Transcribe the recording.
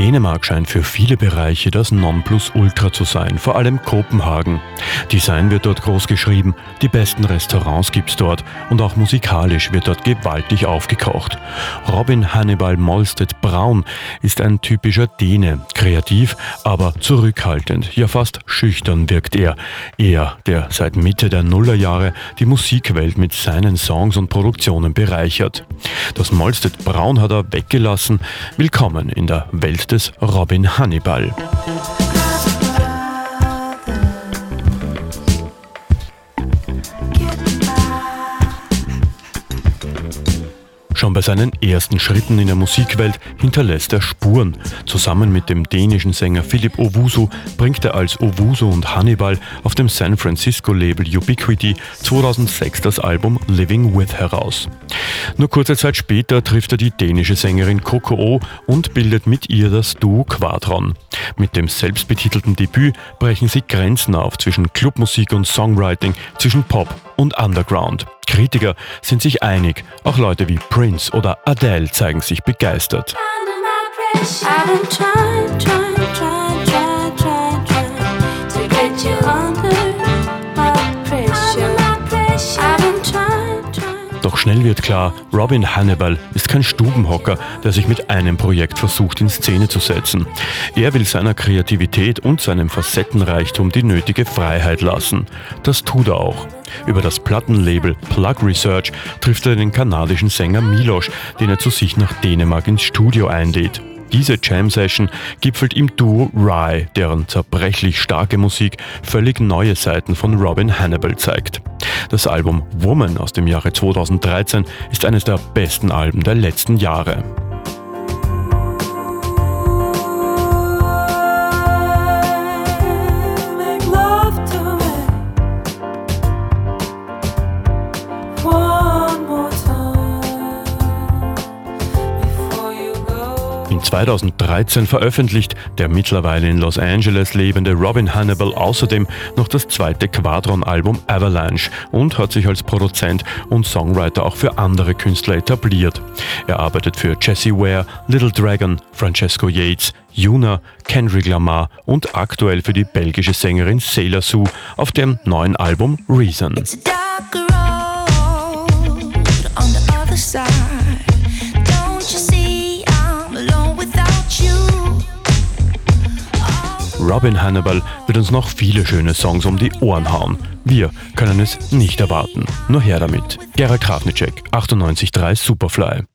Dänemark scheint für viele Bereiche das Nonplusultra zu sein, vor allem Kopenhagen. Design wird dort groß geschrieben, die besten Restaurants gibt's dort und auch musikalisch wird dort gewaltig aufgekocht. Robin Hannibal Molstedt Braun ist ein typischer Däne, kreativ, aber zurückhaltend, ja fast schüchtern wirkt er. Er, der seit Mitte der Nullerjahre die Musikwelt mit seinen Songs und Produktionen bereichert. Das Molstedt Braun hat er weggelassen. Willkommen in der Welt des Robin Hannibal. Schon bei seinen ersten Schritten in der Musikwelt hinterlässt er Spuren. Zusammen mit dem dänischen Sänger Philip Owusu bringt er als Owusu und Hannibal auf dem San Francisco-Label Ubiquity 2006 das Album Living With heraus. Nur kurze Zeit später trifft er die dänische Sängerin Coco O und bildet mit ihr das Duo Quadron. Mit dem selbstbetitelten Debüt brechen sie Grenzen auf zwischen Clubmusik und Songwriting, zwischen Pop und Underground. Kritiker sind sich einig, auch Leute wie Prince oder Adele zeigen sich begeistert. Doch schnell wird klar, Robin Hannibal ist kein Stubenhocker, der sich mit einem Projekt versucht in Szene zu setzen. Er will seiner Kreativität und seinem Facettenreichtum die nötige Freiheit lassen. Das tut er auch. Über das Plattenlabel Plug Research trifft er den kanadischen Sänger Miloš, den er zu sich nach Dänemark ins Studio einlädt. Diese Jam-Session gipfelt im Duo Rye, deren zerbrechlich starke Musik völlig neue Seiten von Robin Hannibal zeigt. Das Album Woman aus dem Jahre 2013 ist eines der besten Alben der letzten Jahre. In 2013 veröffentlicht der mittlerweile in Los Angeles lebende Robin Hannibal außerdem noch das zweite Quadron-Album Avalanche und hat sich als Produzent und Songwriter auch für andere Künstler etabliert. Er arbeitet für Jesse Ware, Little Dragon, Francesco Yates, Yuna, Kendrick Lamar und aktuell für die belgische Sängerin Sailor Sue auf dem neuen Album Reason. Robin Hannibal wird uns noch viele schöne Songs um die Ohren hauen. Wir können es nicht erwarten. Nur her damit. Gerald Krafnicek, 98.3 Superfly.